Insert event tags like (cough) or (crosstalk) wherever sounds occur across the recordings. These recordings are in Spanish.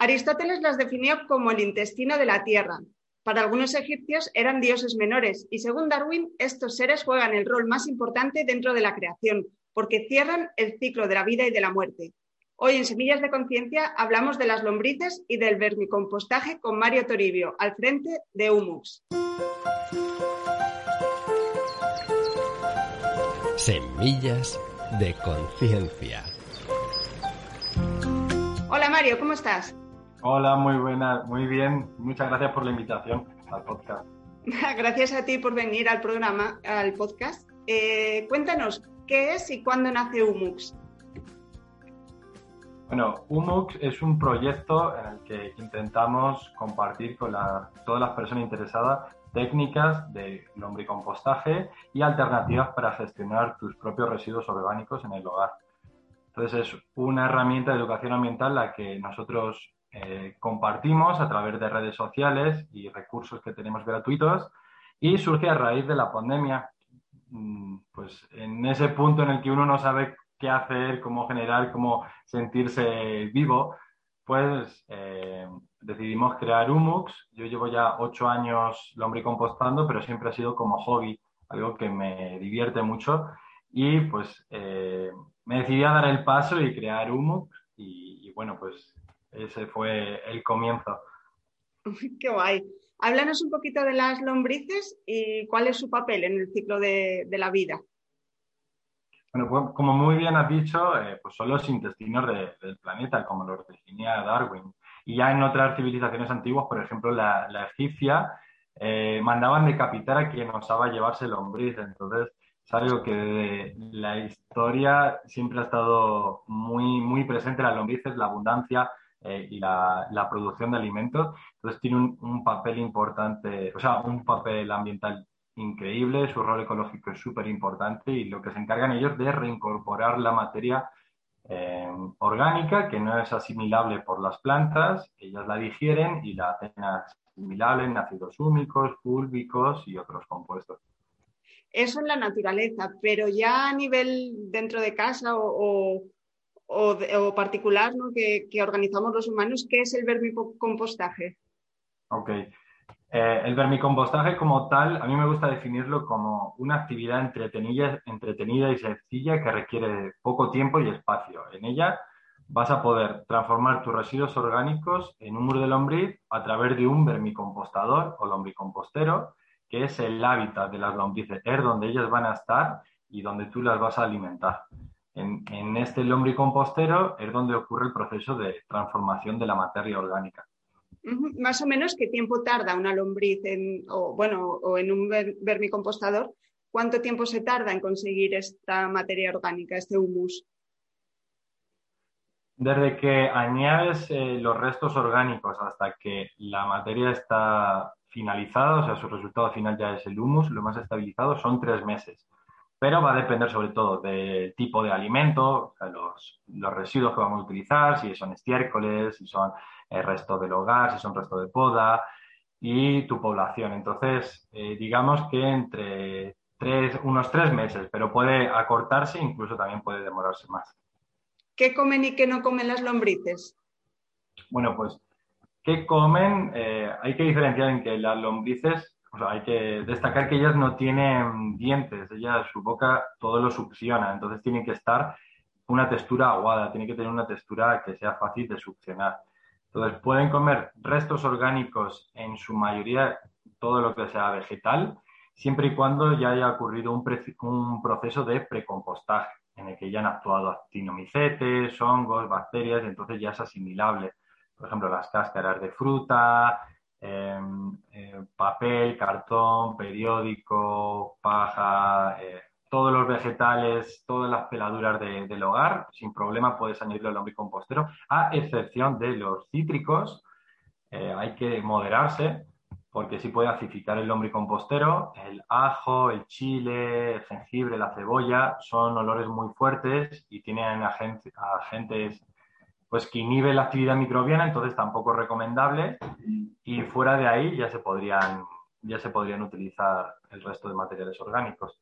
Aristóteles las definió como el intestino de la tierra. Para algunos egipcios eran dioses menores y según Darwin, estos seres juegan el rol más importante dentro de la creación, porque cierran el ciclo de la vida y de la muerte. Hoy en Semillas de Conciencia hablamos de las lombrices y del vermicompostaje con Mario Toribio, al frente de Humux. Semillas de Conciencia. Hola Mario, ¿cómo estás? Hola, muy buena, muy bien. Muchas gracias por la invitación al podcast. (laughs) Gracias a ti por venir al programa, al podcast. Eh, cuéntanos, ¿qué es y cuándo nace Humux? Bueno, Humux es un proyecto en el que intentamos compartir con todas las personas interesadas técnicas de lombricompostaje y alternativas para gestionar tus propios residuos orgánicos en el hogar. Entonces es una herramienta de educación ambiental la que nosotros eh, compartimos a través de redes sociales y recursos que tenemos gratuitos y surge a raíz de la pandemia. Mm, pues en ese punto en el que uno no sabe qué hacer, cómo generar, cómo sentirse vivo, pues eh, decidimos crear Humux. Yo llevo ya ocho años lombricompostando, pero siempre ha sido como hobby, algo que me divierte mucho. Y pues eh, me decidí a dar el paso y crear Humux. y bueno, pues ese fue el comienzo. (laughs) Qué guay. Háblanos un poquito de las lombrices y cuál es su papel en el ciclo de, la vida. Bueno, pues, como muy bien has dicho, eh, pues son los intestinos del planeta, como los definía Darwin. Y ya en otras civilizaciones antiguas, por ejemplo la, egipcia, eh, mandaban decapitar a quien osaba llevarse lombriz. Entonces, es algo que la historia siempre ha estado muy, muy presente, las lombrices, la abundancia, eh, y la, producción de alimentos. Entonces tiene un, papel importante, o sea, un papel ambiental increíble, su rol ecológico es súper importante y lo que se encargan ellos de reincorporar la materia eh, orgánica que no es asimilable por las plantas, ellas la digieren y la hacen asimilable en ácidos húmicos, púlvicos y otros compuestos. Eso en la naturaleza, pero ya a nivel dentro de casa o, particular ¿no? que, organizamos los humanos, ¿qué es el vermicompostaje? Ok. Eh, el vermicompostaje como tal, a mí me gusta definirlo como una actividad entretenida, entretenida y sencilla que requiere poco tiempo y espacio. En ella vas a poder transformar tus residuos orgánicos en muro de lombriz a través de un vermicompostador o lombricompostero, que es el hábitat de las lombrices, es donde ellas van a estar y donde tú las vas a alimentar. En, este lombricompostero es donde ocurre el proceso de transformación de la materia orgánica. Más o menos, ¿qué tiempo tarda una lombriz en, o, bueno, o en un vermicompostador? ¿Cuánto tiempo se tarda en conseguir esta materia orgánica, este humus? Desde que añades eh, los restos orgánicos hasta que la materia está finalizada, o sea, su resultado final ya es el humus, lo más estabilizado, son tres meses pero va a depender sobre todo del tipo de alimento, los, residuos que vamos a utilizar, si son estiércoles, si son el eh, resto del hogar, si son resto de poda y tu población. Entonces, eh, digamos que entre unos tres meses, pero puede acortarse, incluso también puede demorarse más. ¿Qué comen y qué no comen las lombrices? Bueno, pues, ¿qué comen? Eh, hay que diferenciar en que las lombrices hay que destacar que ellas no tienen dientes, ellas su boca todo lo succiona, entonces tienen que estar una textura aguada, tiene que tener una textura que sea fácil de succionar. Entonces pueden comer restos orgánicos en su mayoría, todo lo que sea vegetal, siempre y cuando ya haya ocurrido un, un proceso de precompostaje en el que ya han actuado actinomicetes, hongos, bacterias, entonces ya es asimilable. Por ejemplo, las cáscaras de fruta, Eh, papel, cartón, periódico, paja, eh, todos los vegetales, todas las peladuras del hogar, sin problema puedes añadirlo al lombricompostero, a excepción de los cítricos. Eh, hay que moderarse porque si puede acidificar el lombricompostero. El ajo, el chile, el jengibre, la cebolla son olores muy fuertes y tienen agentes pues que inhibe la actividad microbiana, entonces tampoco es recomendable y fuera de ahí ya se podrían, ya se podrían utilizar el resto de materiales orgánicos.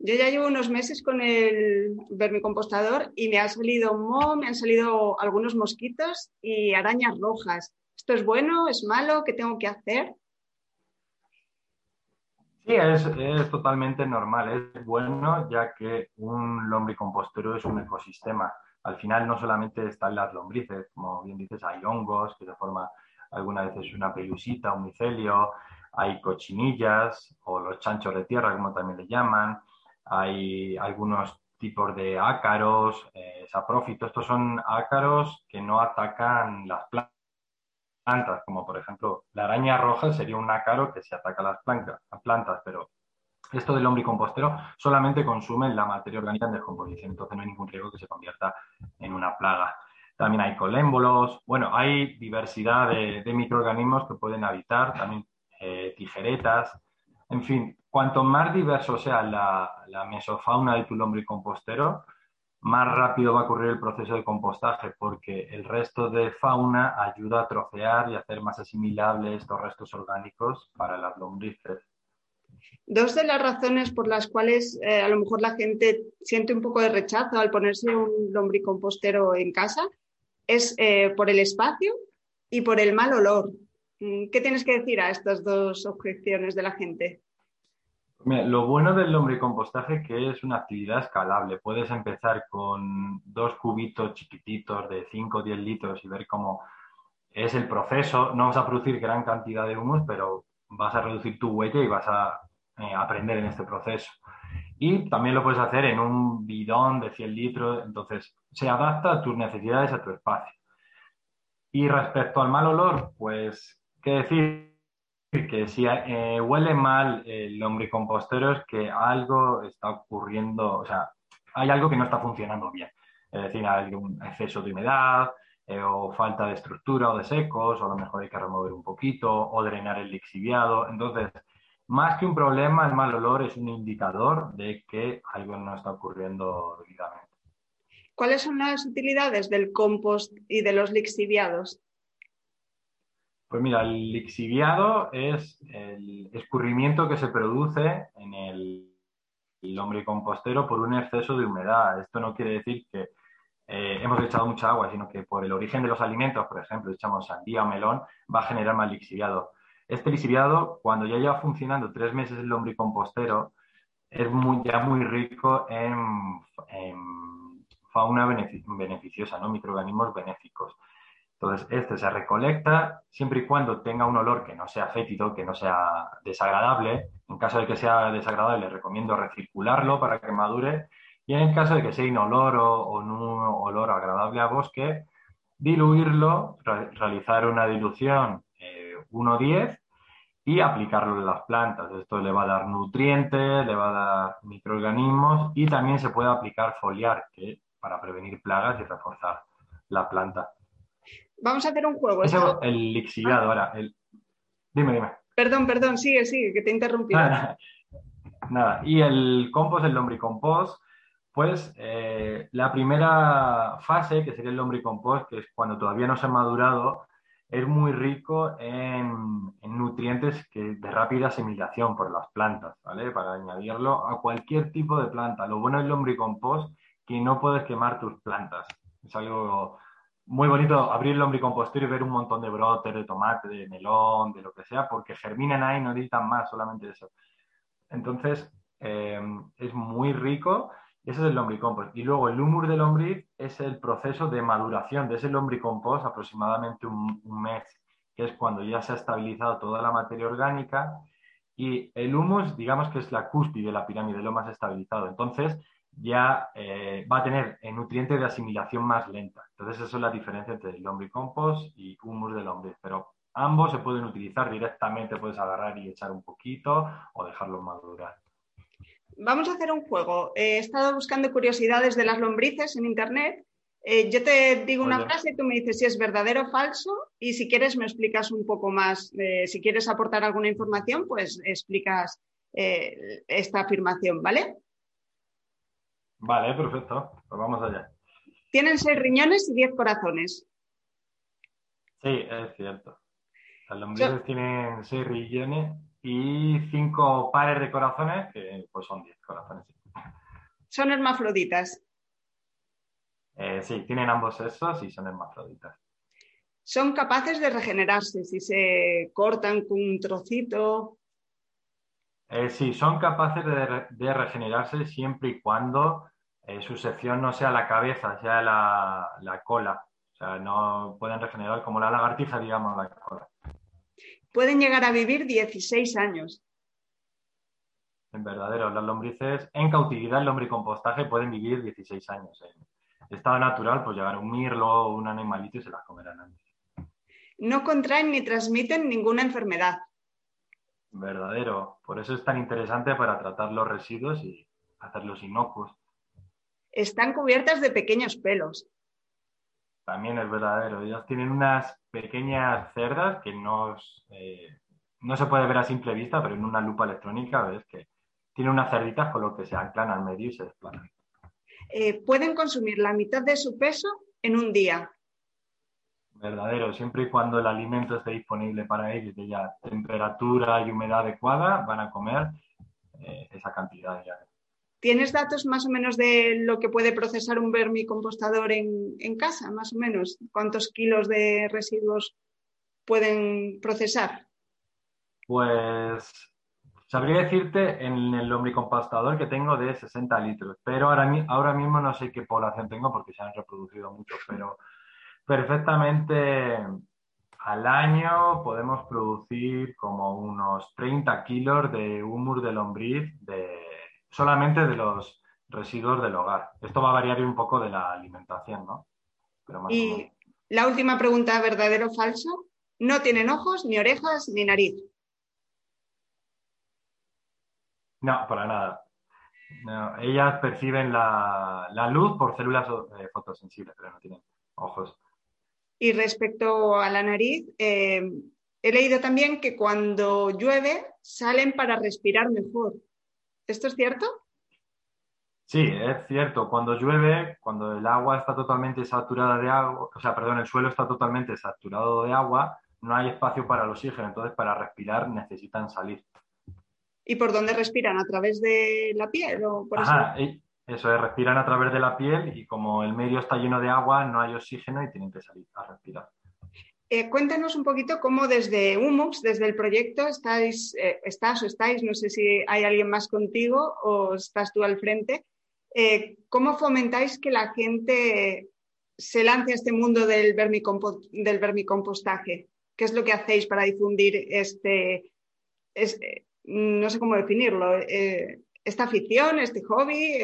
Yo ya llevo unos meses con el vermicompostador y me ha salido moho, me han salido algunos mosquitos y arañas rojas. ¿Esto es bueno? ¿Es malo? ¿Qué tengo que hacer? Sí, es, es, totalmente normal, es bueno ya que un lombricompostero es un ecosistema. Al final no solamente están las lombrices, como bien dices, hay hongos que se forma algunas veces una pelusita, un micelio, hay cochinillas o los chanchos de tierra, como también le llaman, hay algunos tipos de ácaros, eh. Estos son ácaros que no atacan las plantas, como por ejemplo la araña roja sería un ácaro que se ataca a las plantas, a plantas pero esto del lombricompostero solamente consume la materia orgánica en descomposición, entonces no hay ningún riesgo que se convierta en una plaga. También hay colémbolos, bueno, hay diversidad de, microorganismos que pueden habitar, también eh, tijeretas, en fin, cuanto más diverso sea la, mesofauna de tu lombricompostero, más rápido va a ocurrir el proceso de compostaje, porque el resto de fauna ayuda a trocear y hacer más asimilables estos restos orgánicos para las lombrices. Dos de las razones por las cuales eh, a lo mejor la gente siente un poco de rechazo al ponerse un lombricompostero en casa es eh, por el espacio y por el mal olor. Mm, ¿Qué tienes que decir a estas dos objeciones de la gente? lo bueno del lombricompostaje es que es una actividad escalable. Puedes empezar con dos cubitos chiquititos de 5 o 10 litros y ver cómo es el proceso. No vas a producir gran cantidad de humus, pero vas a reducir tu huella y vas a eh, aprender en este proceso. Y también lo puedes hacer en un bidón de 100 litros, entonces se adapta a tus necesidades, a tu espacio. Y respecto al mal olor, pues, ¿qué decir? que si eh, huele mal el lombricompostero es que algo está ocurriendo, o sea, hay algo que no está funcionando bien. Es decir, hay un exceso de humedad eh, o falta de estructura o de secos, o a lo mejor hay que remover un poquito o drenar el lixiviado. Entonces, más que un problema, el mal olor es un indicador de que algo no está ocurriendo debidamente. ¿Cuáles son las utilidades del compost y de los lixiviados? Pues mira, el lixiviado es el escurrimiento que se produce en el, lombricompostero por un exceso de humedad. Esto no quiere decir que eh, hemos echado mucha agua, sino que por el origen de los alimentos, por ejemplo, echamos sandía o melón, va a generar más lixiviado. Este lixiviado, cuando ya lleva funcionando tres meses el lombricompostero, es ya muy rico en, fauna beneficiosa, ¿no? microorganismos benéficos. Entonces, este se recolecta siempre y cuando tenga un olor que no sea fétido, que no sea desagradable. En caso de que sea desagradable, recomiendo recircularlo para que madure. Y en el caso de que sea inoloro o no olor agradable a bosque, diluirlo, realizar una dilución 1-10 eh, y aplicarlo en las plantas. Esto le va a dar nutrientes, le va a dar microorganismos y también se puede aplicar foliar que, para prevenir plagas y reforzar la planta. Vamos a hacer un juego. el lixiviado, ahora. El... Dime, dime. Perdón, perdón, sigue, sigue, que te he interrumpido. (laughs) Nada, y el compost, el lombricompost, pues eh, la primera fase, que sería el lombricompost, que es cuando todavía no se ha madurado, es muy rico en, en, nutrientes que, de rápida asimilación por las plantas, ¿vale? Para añadirlo a cualquier tipo de planta. Lo bueno del lombricompost que no puedes quemar tus plantas. Es algo muy bonito abrir el lombricompostero y ver un montón de brotes de tomate, de melón, de lo que sea, porque germinan ahí, no necesitan más, solamente eso. Entonces, eh, es muy rico. Ese es el lombricompost. Y luego el humus del lombriz es el proceso de maduración de ese lombricompost, aproximadamente un, mes, que es cuando ya se ha estabilizado toda la materia orgánica. Y el humus, digamos que es la cúspide de la pirámide, lo más estabilizado. Entonces, ya eh, va a tener nutrientes de asimilación más lenta. Entonces, esa es la diferencia entre el lombricompost y humus del lombriz. Pero ambos se pueden utilizar directamente, puedes agarrar y echar un poquito o dejarlo madurar. Vamos a hacer un juego. he estado buscando curiosidades de las lombrices en internet. Eh, yo te digo una frase y tú me dices si es verdadero o falso y si quieres me explicas un poco más. Eh, si quieres aportar alguna información, pues explicas esta afirmación, ¿vale? Vale, perfecto. Pues vamos allá. Tienen seis riñones y diez corazones. Sí, es cierto. Las lombrices tienen seis riñones y cinco pares de corazones, que pues son diez corazones. Son hermafroditas. Eh, sí, tienen ambos sexos y son hermafroditas. Son capaces de regenerarse si se cortan con un trocito. Eh, sí, son capaces de, regenerarse siempre y cuando eh, su sección no sea la cabeza, sea la, la, cola. O sea, no pueden regenerar como la lagartija, digamos, la cola. Pueden llegar a vivir 16 años. En verdadero, las lombrices en cautividad, el lombricompostaje, pueden vivir 16 años. En estado natural, pues llegar un mirlo o un animalito y se las comerán antes. No contraen ni transmiten ninguna enfermedad verdadero. Por eso es tan interesante para tratar los residuos y hacerlos inocuos. Están cubiertas de pequeños pelos. También es verdadero. Ellos tienen unas pequeñas cerdas que no, eh, no se puede ver a simple vista, pero en una lupa electrónica ves que tienen unas cerditas con lo que se anclan al medio y se desplazan. Eh, pueden consumir la mitad de su peso en un día verdadero, siempre y cuando el alimento esté disponible para ellos, de ya temperatura y humedad adecuada, van a comer eh, esa cantidad diaria. ¿Tienes datos más o menos de lo que puede procesar un vermicompostador en, en casa, más o menos? ¿Cuántos kilos de residuos pueden procesar? Pues sabría decirte en el lombricompostador que tengo de 60 litros, pero ahora, ahora mismo no sé qué población tengo porque se han reproducido mucho, pero perfectamente al año podemos producir como unos 30 kilos de humus de lombriz de, solamente de los residuos del hogar. Esto va a variar un poco de la alimentación, ¿no? y la última pregunta, ¿verdadero o falso? No tienen ojos, ni orejas, ni nariz. No, para nada. ellas perciben la, luz por células eh, fotosensibles, pero no tienen ojos. Y respecto a la nariz, eh, he leído también que cuando llueve salen para respirar mejor. ¿Esto es cierto? Sí, es cierto. Cuando llueve, cuando el agua está totalmente saturada de agua, o sea, perdón, el suelo está totalmente saturado de agua, no hay espacio para el oxígeno, entonces para respirar necesitan salir. ¿Y por dónde respiran? ¿A través de la piel o por Ajá, eso es, respiran a través de la piel y como el medio está lleno de agua, no hay oxígeno y tienen que salir a respirar. Eh, cuéntanos un poquito cómo desde Humux, desde el proyecto, estáis, eh, estás o estáis, no sé si hay alguien más contigo o estás tú al frente, eh, ¿cómo fomentáis que la gente se lance a este mundo del, del vermicompostaje? ¿Qué es lo que hacéis para difundir este, no sé cómo definirlo, esta afición, este hobby?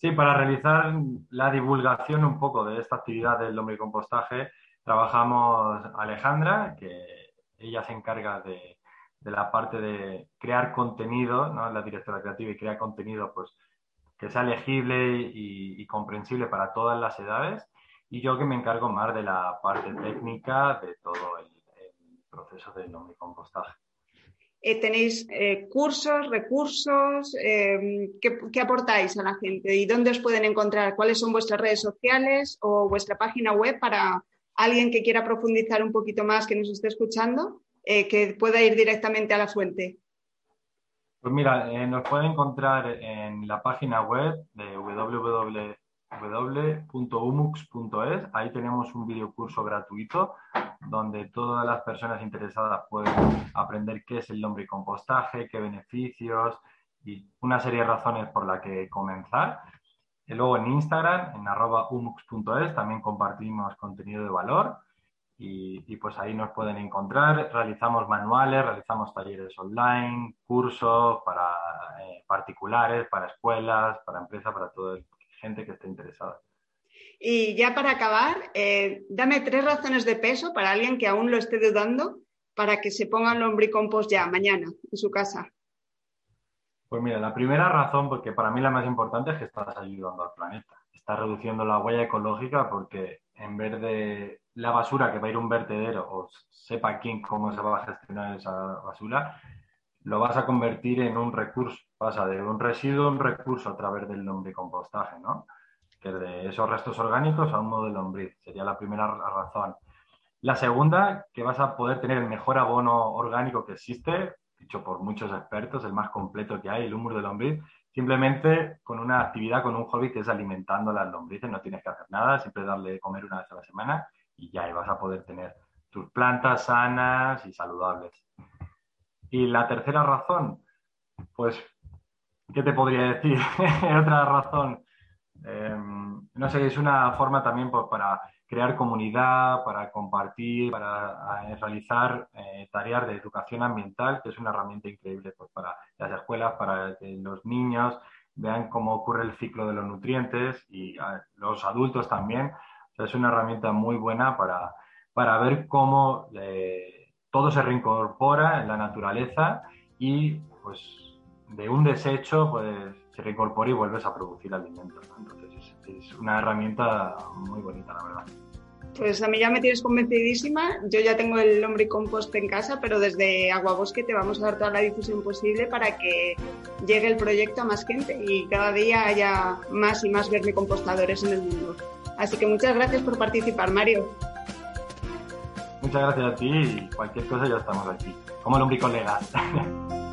Sí, para realizar la divulgación un poco de esta actividad del compostaje, trabajamos Alejandra, que ella se encarga de, la parte de crear contenido, ¿no? la directora creativa y crea contenido pues, que sea legible y, comprensible para todas las edades. Y yo que me encargo más de la parte técnica de todo el, proceso del compostaje. Eh, tenéis eh, cursos, recursos, eh, ¿qué, aportáis a la gente y dónde os pueden encontrar, cuáles son vuestras redes sociales o vuestra página web para alguien que quiera profundizar un poquito más, que nos esté escuchando, que pueda ir directamente a la fuente. Pues mira, nos pueden encontrar en la página web de www www.umux.es. Ahí tenemos un videocurso gratuito donde todas las personas interesadas pueden aprender qué es el compostaje, qué beneficios y una serie de razones por las que comenzar. Y luego en Instagram, en arroba umux.es, también compartimos contenido de valor y, pues ahí nos pueden encontrar. Realizamos manuales, realizamos talleres online, cursos para eh, particulares, para escuelas, para empresas, para todo el gente que esté interesada. Y ya para acabar, eh, dame tres razones de peso para alguien que aún lo esté dudando para que se ponga el lombricompost ya mañana en su casa. Pues mira, la primera razón, porque para mí la más importante es que estás ayudando al planeta. Estás reduciendo la huella ecológica porque en vez de la basura que va a ir a un vertedero o sepa quién cómo se va a gestionar esa basura, lo vas a convertir en un recurso. Pasa de un residuo a un recurso a través del lombricompostaje, ¿no? Que de esos restos orgánicos a un modo de lombriz. Sería la primera razón. La segunda, que vas a poder tener el mejor abono orgánico que existe, dicho por muchos expertos, el más completo que hay, el humus de lombriz, simplemente con una actividad, con un hobby que es alimentando las lombrices, no tienes que hacer nada, siempre darle de comer una vez a la semana y ya vas a poder tener tus plantas sanas y saludables. Y la tercera razón, pues, ¿qué te podría decir? (laughs) Otra razón, em, no sé, es una forma también pues, para crear comunidad, para compartir, para eh, realizar eh, tareas de educación ambiental, que es una herramienta increíble pues, para las escuelas, para que los niños vean cómo ocurre el ciclo de los nutrientes y los adultos también. es una herramienta muy buena para, para ver cómo eh, todo se reincorpora en la naturaleza y pues de un desecho pues se reincorpora y vuelves a producir alimentos. Entonces es, una herramienta muy bonita, la verdad. Pues a mí ya me tienes convencidísima. Yo ya tengo el lombricompost en casa, pero desde Aguabosque te vamos a dar toda la difusión posible para que llegue el proyecto a más gente y cada día haya más y más vermicompostadores en el mundo. Así que muchas gracias por participar, Mario. Muchas gracias a ti y cualquier cosa ya estamos aquí, como lombricolegas. (laughs)